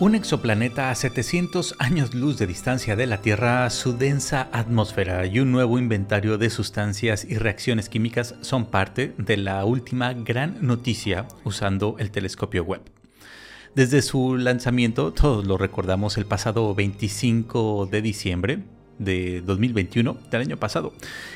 Un exoplaneta a 700 años luz de distancia de la Tierra, su densa atmósfera y un nuevo inventario de sustancias y reacciones químicas son parte de la última gran noticia usando el telescopio Webb. Desde su lanzamiento, todos lo recordamos el pasado 25 de diciembre, de 2021, del año pasado.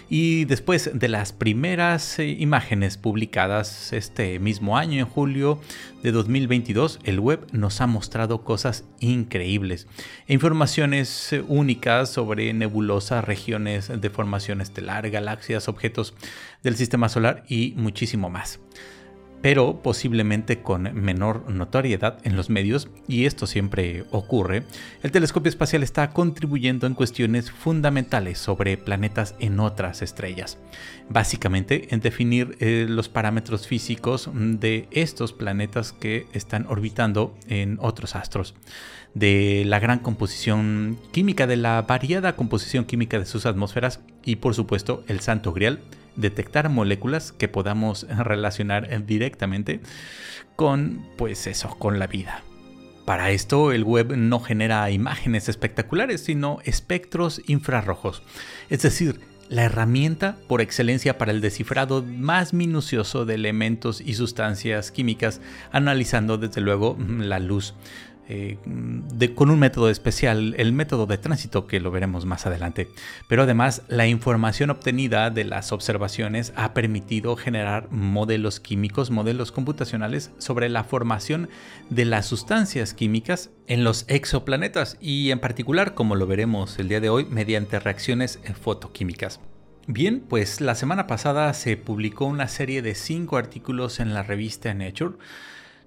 Y después de las primeras eh, imágenes publicadas este mismo año, en julio de 2022, el web nos ha mostrado cosas increíbles. Informaciones eh, únicas sobre nebulosas, regiones de formación estelar, galaxias, objetos del sistema solar y muchísimo más pero posiblemente con menor notoriedad en los medios, y esto siempre ocurre, el telescopio espacial está contribuyendo en cuestiones fundamentales sobre planetas en otras estrellas. Básicamente en definir eh, los parámetros físicos de estos planetas que están orbitando en otros astros de la gran composición química, de la variada composición química de sus atmósferas y por supuesto el santo grial detectar moléculas que podamos relacionar directamente con, pues eso, con la vida. Para esto el web no genera imágenes espectaculares, sino espectros infrarrojos, es decir, la herramienta por excelencia para el descifrado más minucioso de elementos y sustancias químicas, analizando desde luego la luz. Eh, con un método especial, el método de tránsito que lo veremos más adelante. Pero además la información obtenida de las observaciones ha permitido generar modelos químicos, modelos computacionales sobre la formación de las sustancias químicas en los exoplanetas y en particular, como lo veremos el día de hoy, mediante reacciones fotoquímicas. Bien, pues la semana pasada se publicó una serie de cinco artículos en la revista Nature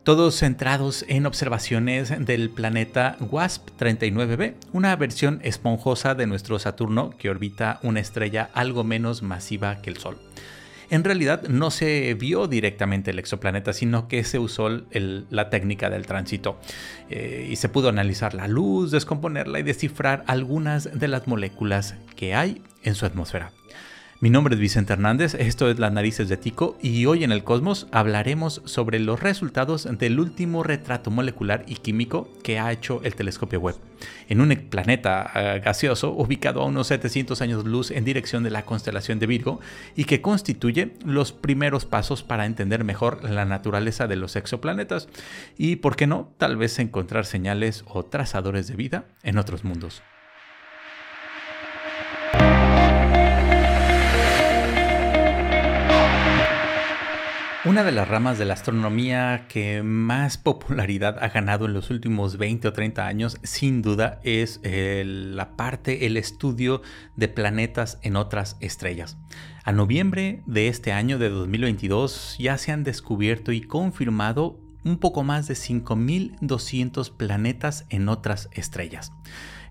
todos centrados en observaciones del planeta WASP-39b, una versión esponjosa de nuestro Saturno que orbita una estrella algo menos masiva que el Sol. En realidad no se vio directamente el exoplaneta, sino que se usó la técnica del tránsito eh, y se pudo analizar la luz, descomponerla y descifrar algunas de las moléculas que hay en su atmósfera. Mi nombre es Vicente Hernández, esto es Las Narices de Tico y hoy en el Cosmos hablaremos sobre los resultados del último retrato molecular y químico que ha hecho el telescopio Webb, en un planeta eh, gaseoso ubicado a unos 700 años luz en dirección de la constelación de Virgo y que constituye los primeros pasos para entender mejor la naturaleza de los exoplanetas y, por qué no, tal vez encontrar señales o trazadores de vida en otros mundos. Una de las ramas de la astronomía que más popularidad ha ganado en los últimos 20 o 30 años, sin duda, es la parte, el estudio de planetas en otras estrellas. A noviembre de este año de 2022 ya se han descubierto y confirmado un poco más de 5.200 planetas en otras estrellas.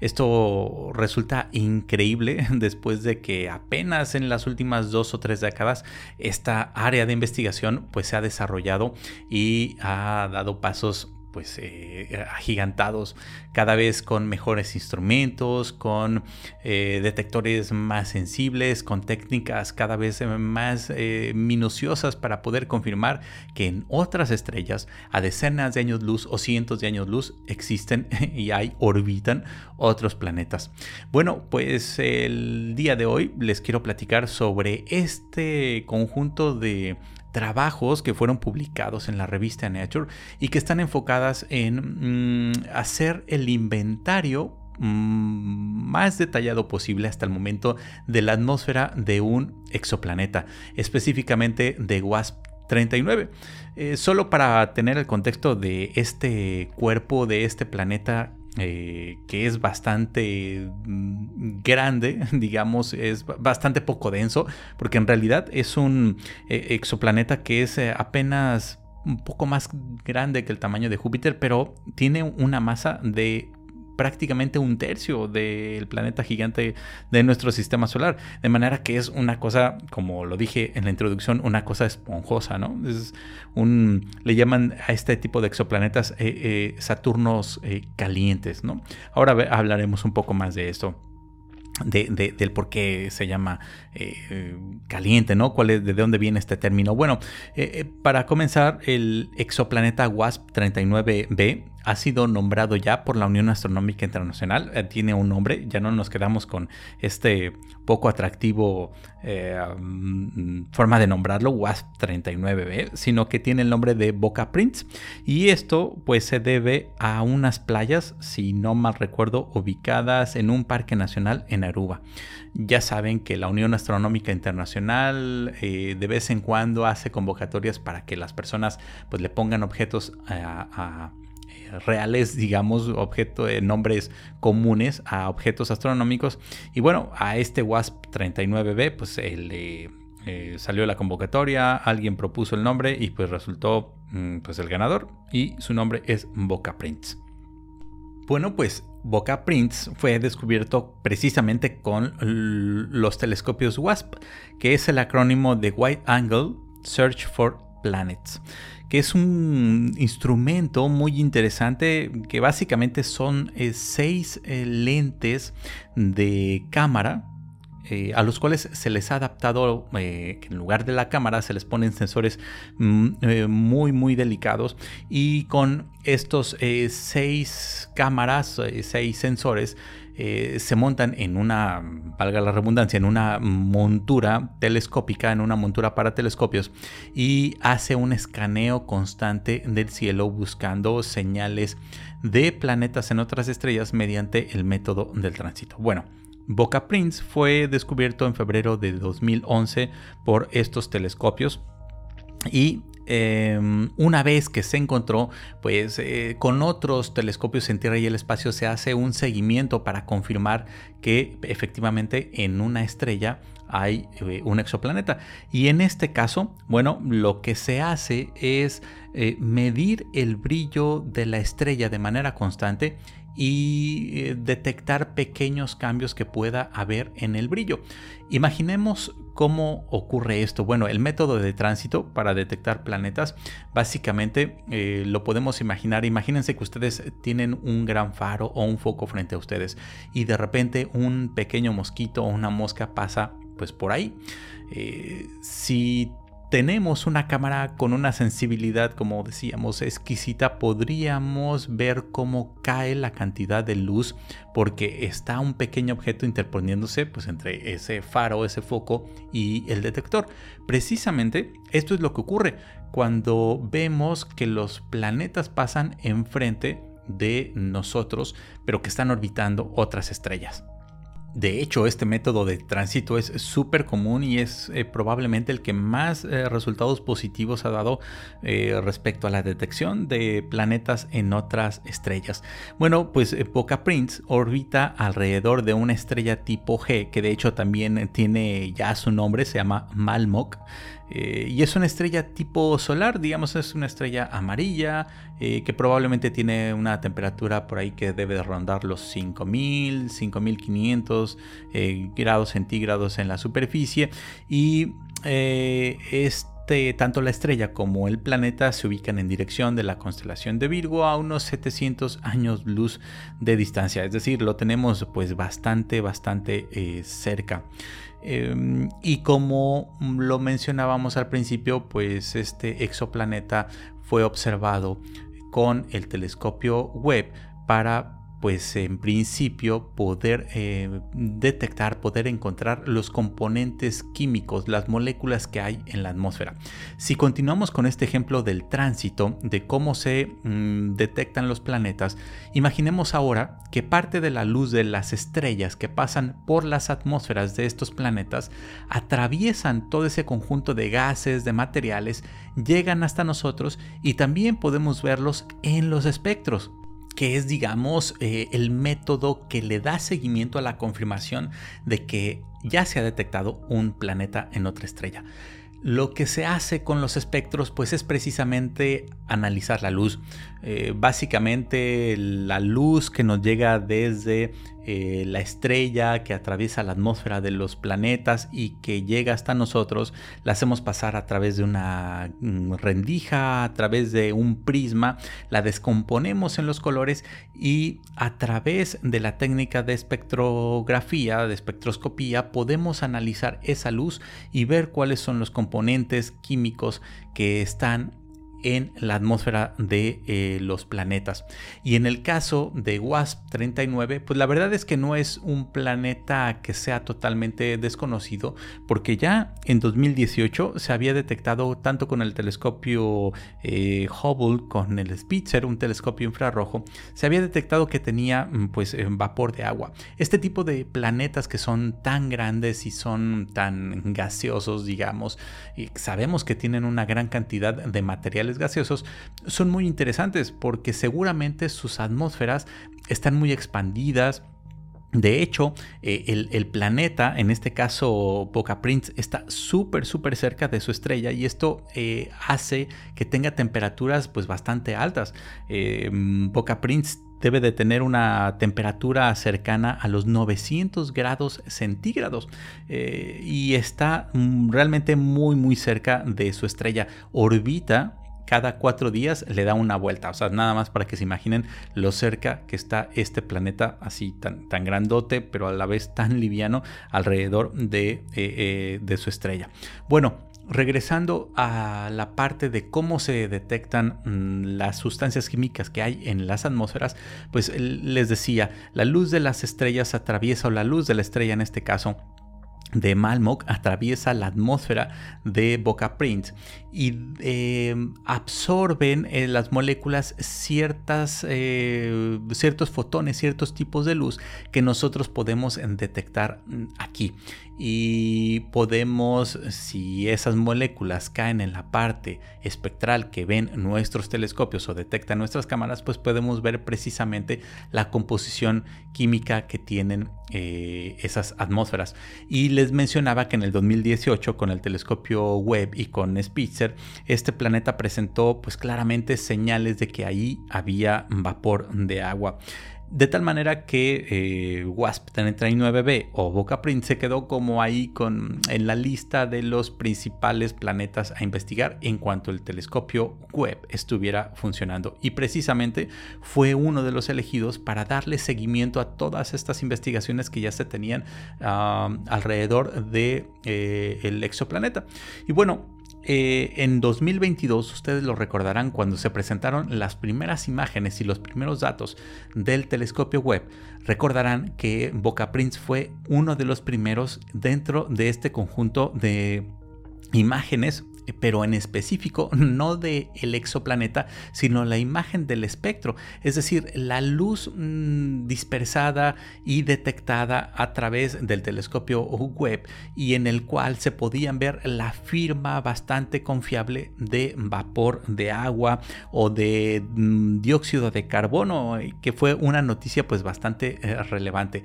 Esto resulta increíble después de que apenas en las últimas dos o tres décadas esta área de investigación pues se ha desarrollado y ha dado pasos pues eh, agigantados, cada vez con mejores instrumentos, con eh, detectores más sensibles, con técnicas cada vez más eh, minuciosas para poder confirmar que en otras estrellas a decenas de años luz o cientos de años luz existen y hay orbitan otros planetas. Bueno, pues el día de hoy les quiero platicar sobre este conjunto de trabajos que fueron publicados en la revista Nature y que están enfocadas en mm, hacer el inventario mm, más detallado posible hasta el momento de la atmósfera de un exoplaneta, específicamente de WASP 39. Eh, solo para tener el contexto de este cuerpo, de este planeta eh, que es bastante mm, grande, digamos, es bastante poco denso, porque en realidad es un eh, exoplaneta que es eh, apenas un poco más grande que el tamaño de Júpiter, pero tiene una masa de prácticamente un tercio del planeta gigante de nuestro sistema solar. De manera que es una cosa, como lo dije en la introducción, una cosa esponjosa, ¿no? Es un, le llaman a este tipo de exoplanetas eh, eh, Saturnos eh, calientes, ¿no? Ahora hablaremos un poco más de esto. De, del por qué se llama caliente, ¿no? ¿Cuál es, ¿De dónde viene este término? Bueno, para comenzar, el exoplaneta WASP 39b ha sido nombrado ya por la Unión Astronómica Internacional. Eh, tiene un nombre, ya no nos quedamos con este poco atractivo eh, mm, forma de nombrarlo, WASP-39b, sino que tiene el nombre de Boca Prince. Y esto pues se debe a unas playas, si no mal recuerdo, ubicadas en un parque nacional en Aruba. Ya saben que la Unión Astronómica Internacional eh, de vez en cuando hace convocatorias para que las personas pues le pongan objetos a reales, digamos, objeto de nombres comunes a objetos astronómicos. Y bueno, a este WASP 39b, pues le eh, salió la convocatoria, alguien propuso el nombre y pues resultó mm, pues el ganador y su nombre es Boca Prince. Bueno, pues Boca Prince fue descubierto precisamente con los telescopios WASP, que es el acrónimo de Wide Angle Search for Planets que es un instrumento muy interesante que básicamente son eh, seis eh, lentes de cámara eh, a los cuales se les ha adaptado en lugar de la cámara se les ponen sensores mm, muy muy delicados. Y con estos seis cámaras seis sensores eh, se montan en una, valga la redundancia, en una montura telescópica, en una montura para telescopios y hace un escaneo constante del cielo buscando señales de planetas en otras estrellas mediante el método del tránsito. Bueno, Boca Prince fue descubierto en febrero de 2011 por estos telescopios y Em, una vez que se encontró, pues eh, con otros telescopios en Tierra y el espacio se hace un seguimiento para confirmar que efectivamente en una estrella hay eh, un exoplaneta. Y en este caso, bueno, lo que se hace es eh, medir el brillo de la estrella de manera constante y detectar pequeños cambios que pueda haber en el brillo. Imaginemos cómo ocurre esto. Bueno, el método de tránsito para detectar planetas, básicamente eh, lo podemos imaginar. Imagínense que ustedes tienen un gran faro o un foco frente a ustedes y de repente un pequeño mosquito o una mosca pasa pues por ahí. Eh, si tenemos una cámara con una sensibilidad, como decíamos, exquisita, podríamos ver cómo cae la cantidad de luz porque está un pequeño objeto interponiéndose pues, entre ese faro, ese foco y el detector. Precisamente esto es lo que ocurre cuando vemos que los planetas pasan enfrente de nosotros, pero que están orbitando otras estrellas. De hecho, este método de tránsito es súper común y es eh, probablemente el que más eh, resultados positivos ha dado eh, respecto a la detección de planetas en otras estrellas. Bueno, pues Boca Prince orbita alrededor de una estrella tipo G, que de hecho también tiene ya su nombre, se llama Malmok. Eh, y es una estrella tipo solar, digamos, es una estrella amarilla eh, que probablemente tiene una temperatura por ahí que debe de rondar los 5000, 5500 eh, grados centígrados en la superficie. Y este, tanto la estrella como el planeta se ubican en dirección de la constelación de Virgo a unos 700 años luz de distancia. Es decir, lo tenemos pues bastante, bastante cerca. Em, y como lo mencionábamos al principio, pues este exoplaneta fue observado con el telescopio Webb para pues en principio poder eh, detectar, poder encontrar los componentes químicos, las moléculas que hay en la atmósfera. Si continuamos con este ejemplo del tránsito, de cómo se mm, detectan los planetas, imaginemos ahora que parte de la luz de las estrellas que pasan por las atmósferas de estos planetas atraviesan todo ese conjunto de gases, de materiales, llegan hasta nosotros y también podemos verlos en los espectros que es, digamos, eh, el método que le da seguimiento a la confirmación de que ya se ha detectado un planeta en otra estrella. Lo que se hace con los espectros pues es precisamente analizar la luz. Eh, básicamente la luz que nos llega desde eh, la estrella que atraviesa la atmósfera de los planetas y que llega hasta nosotros, la hacemos pasar a través de una mm, rendija, a través de un prisma, la descomponemos en los colores y a través de la técnica de espectrografía, de espectroscopía, podemos analizar esa luz y ver cuáles son los componentes químicos que están en la atmósfera de eh, los planetas. Y en el caso de WASP 39, pues la verdad es que no es un planeta que sea totalmente desconocido, porque ya en 2018 se había detectado tanto con el telescopio eh, Hubble, con el Spitzer, un telescopio infrarrojo, se había detectado que tenía mm, pues eh, vapor de agua. Este tipo de planetas que son tan grandes y son tan gaseosos, digamos, y sabemos que tienen una gran cantidad de materiales gaseosos son muy interesantes porque seguramente sus atmósferas están muy expandidas, de hecho, eh, el, planeta, en este caso Boca Prince, está súper, súper cerca de su estrella y esto eh, hace que tenga temperaturas pues bastante altas. Eh, Boca Prince debe de tener una temperatura cercana a los 900 grados centígrados y está mm, realmente muy, muy cerca de su estrella. Orbita cada cuatro días le da una vuelta. O sea, nada más para que se imaginen lo cerca que está este planeta, así tan, tan grandote, pero a la vez tan liviano alrededor de, eh, eh, de su estrella. Bueno, regresando a la parte de cómo se detectan mm, las sustancias químicas que hay en las atmósferas, pues les decía, la luz de las estrellas atraviesa, o la luz de la estrella en este caso, de Malmok atraviesa la atmósfera de Boca Print y em, absorben eh, las moléculas ciertas, eh, ciertos fotones, ciertos tipos de luz que nosotros podemos detectar mm, aquí y podemos, si esas moléculas caen en la parte espectral que ven nuestros telescopios o detectan nuestras cámaras, pues podemos ver precisamente la composición química que tienen eh, esas atmósferas. Y les mencionaba que en el 2018 con el telescopio Webb y con Spitzer, este planeta presentó pues claramente señales de que ahí había vapor de agua. De tal manera que eh, WASP 39b o Boca Print se quedó como ahí con, en la lista de los principales planetas a investigar en cuanto el telescopio Webb estuviera funcionando. Y precisamente fue uno de los elegidos para darle seguimiento a todas estas investigaciones que ya se tenían ah, alrededor del de, eh, exoplaneta. Y bueno, eh, en 2022, ustedes lo recordarán cuando se presentaron las primeras imágenes y los primeros datos del telescopio web, recordarán que Boca Prince fue uno de los primeros dentro de este conjunto de imágenes pero en específico no de el exoplaneta, sino la imagen del espectro, es decir, la luz mm, dispersada y detectada a través del telescopio Webb y en el cual se podían ver la firma bastante confiable de vapor de agua o de mm, dióxido de carbono, que fue una noticia pues bastante eh, relevante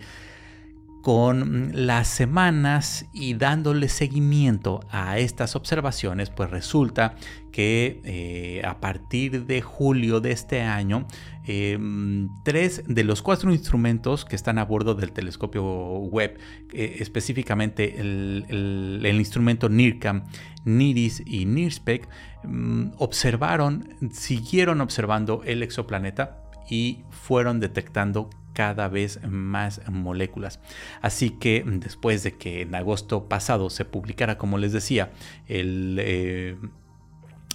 con las semanas y dándole seguimiento a estas observaciones, pues resulta que eh, a partir de julio de este año, em, tres de los cuatro instrumentos que están a bordo del telescopio web, eh, específicamente el, instrumento NIRCAM, NIRIS y NIRSPEC, em, observaron, siguieron observando el exoplaneta y fueron detectando cada vez más moléculas. Así que después de que en agosto pasado se publicara, como les decía, el... Eh,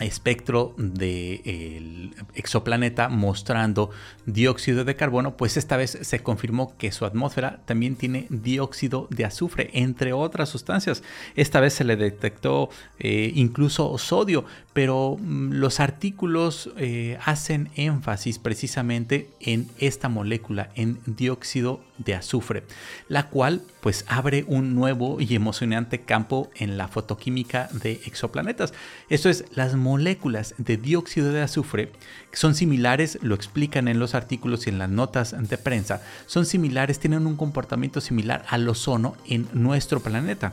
espectro del exoplaneta mostrando dióxido de carbono, pues esta vez se confirmó que su atmósfera también tiene dióxido de azufre, entre otras sustancias. Esta vez se le detectó eh, incluso sodio, pero mm, los artículos eh, hacen énfasis precisamente en esta molécula, en dióxido de azufre, la cual pues abre un nuevo y emocionante campo en la fotoquímica de exoplanetas. Esto es las moléculas de dióxido de azufre son similares, lo explican en los artículos y en las notas de prensa, son similares, tienen un comportamiento similar al ozono en nuestro planeta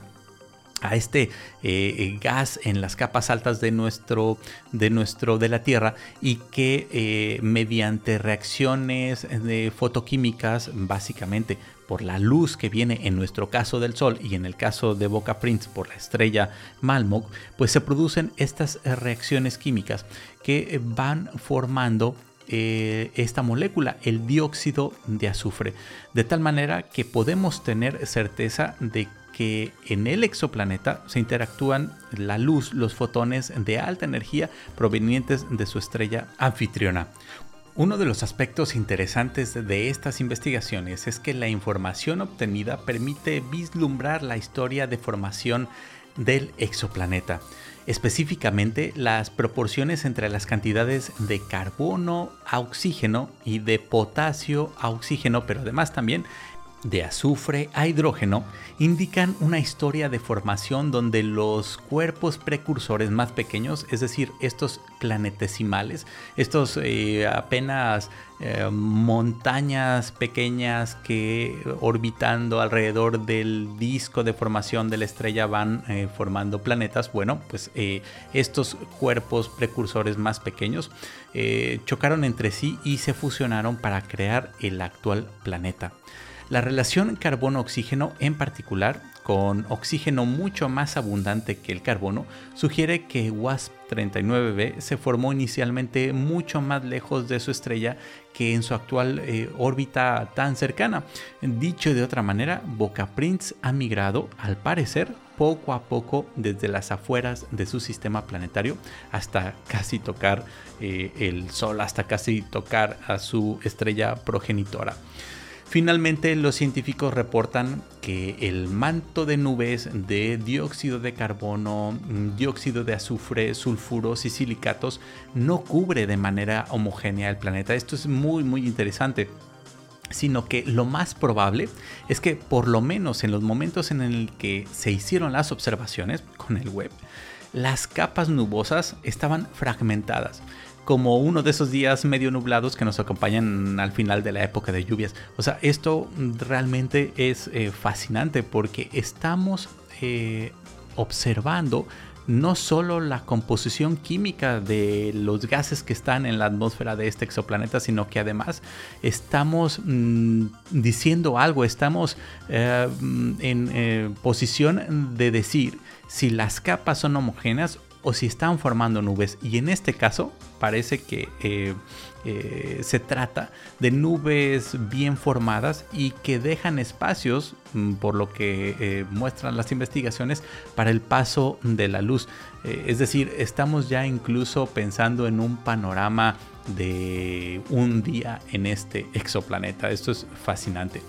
a este eh, gas en las capas altas de nuestro de nuestro de la Tierra y que eh, mediante reacciones de fotoquímicas básicamente por la luz que viene en nuestro caso del Sol y en el caso de Boca Prince por la estrella Malmok, pues se producen estas reacciones químicas que van formando eh, esta molécula, el dióxido de azufre, de tal manera que podemos tener certeza de que en el exoplaneta se interactúan la luz, los fotones de alta energía provenientes de su estrella anfitriona. Uno de los aspectos interesantes de estas investigaciones es que la información obtenida permite vislumbrar la historia de formación del exoplaneta, específicamente las proporciones entre las cantidades de carbono a oxígeno y de potasio a oxígeno, pero además también de azufre a hidrógeno indican una historia de formación donde los cuerpos precursores más pequeños, es decir, estos planetesimales, estos eh, apenas eh, montañas pequeñas que orbitando alrededor del disco de formación de la estrella van eh, formando planetas, bueno, pues estos cuerpos precursores más pequeños chocaron entre sí y se fusionaron para crear el actual planeta. La relación carbono-oxígeno en particular, con oxígeno mucho más abundante que el carbono, sugiere que WASP-39b se formó inicialmente mucho más lejos de su estrella que en su actual eh, órbita tan cercana. Dicho de otra manera, Boca Prince ha migrado, al parecer, poco a poco desde las afueras de su sistema planetario hasta casi tocar eh, el Sol, hasta casi tocar a su estrella progenitora. Finalmente, los científicos reportan que el manto de nubes de dióxido de carbono, dióxido de azufre, sulfuros y silicatos no cubre de manera homogénea el planeta. Esto es muy muy interesante sino que lo más probable es que por lo menos en los momentos en el que se hicieron las observaciones con el web, las capas nubosas estaban fragmentadas como uno de esos días medio nublados que nos acompañan al final de la época de lluvias. O sea, esto realmente es eh, fascinante porque estamos eh, observando no solo la composición química de los gases que están en la atmósfera de este exoplaneta, sino que además estamos mm, diciendo algo, estamos eh, en posición de decir si las capas son homogéneas o si están formando nubes. Y en este caso parece que eh, eh, se trata de nubes bien formadas y que dejan espacios, mm, por lo que eh, muestran las investigaciones, para el paso de la luz. es decir, estamos ya incluso pensando en un panorama de un día en este exoplaneta. Esto es fascinante.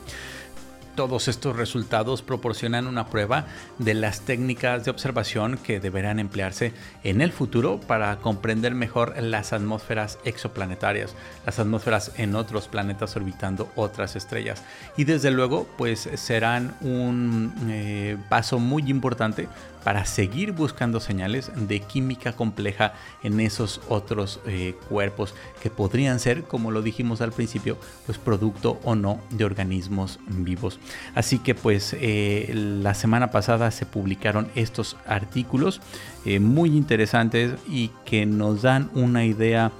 Todos estos resultados proporcionan una prueba de las técnicas de observación que deberán emplearse en el futuro para comprender mejor las atmósferas exoplanetarias, las atmósferas en otros planetas orbitando otras estrellas. Y desde luego, pues serán un eh, paso muy importante para seguir buscando señales de química compleja en esos otros eh, cuerpos que podrían ser, como lo dijimos al principio, pues producto o no de organismos vivos. Así que pues eh, la semana pasada se publicaron estos artículos eh, muy interesantes y que nos dan una idea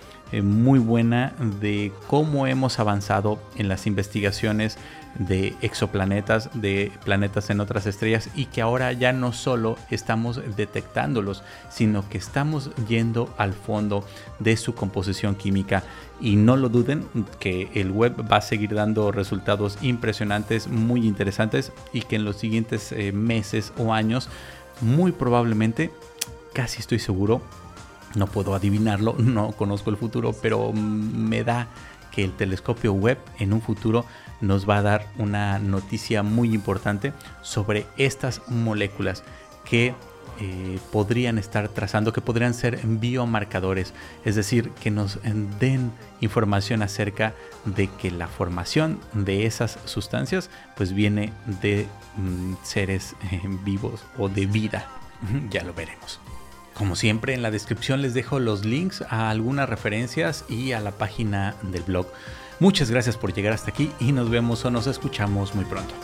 muy buena de cómo hemos avanzado en las investigaciones de exoplanetas, de planetas en otras estrellas y que ahora ya no solo estamos detectándolos, sino que estamos yendo al fondo de su composición química. Y no lo duden que el web va a seguir dando resultados impresionantes, muy interesantes y que en los siguientes eh, meses o años, muy probablemente, casi estoy seguro, no puedo adivinarlo, no conozco el futuro, pero me da que el telescopio web en un futuro nos va a dar una noticia muy importante sobre estas moléculas que eh, podrían estar trazando, que podrían ser biomarcadores, es decir, que nos den información acerca de que la formación de esas sustancias pues viene de mm, seres eh, vivos o de vida. ya lo veremos. Como siempre, en la descripción les dejo los links a algunas referencias y a la página del blog. Muchas gracias por llegar hasta aquí y nos vemos o nos escuchamos muy pronto.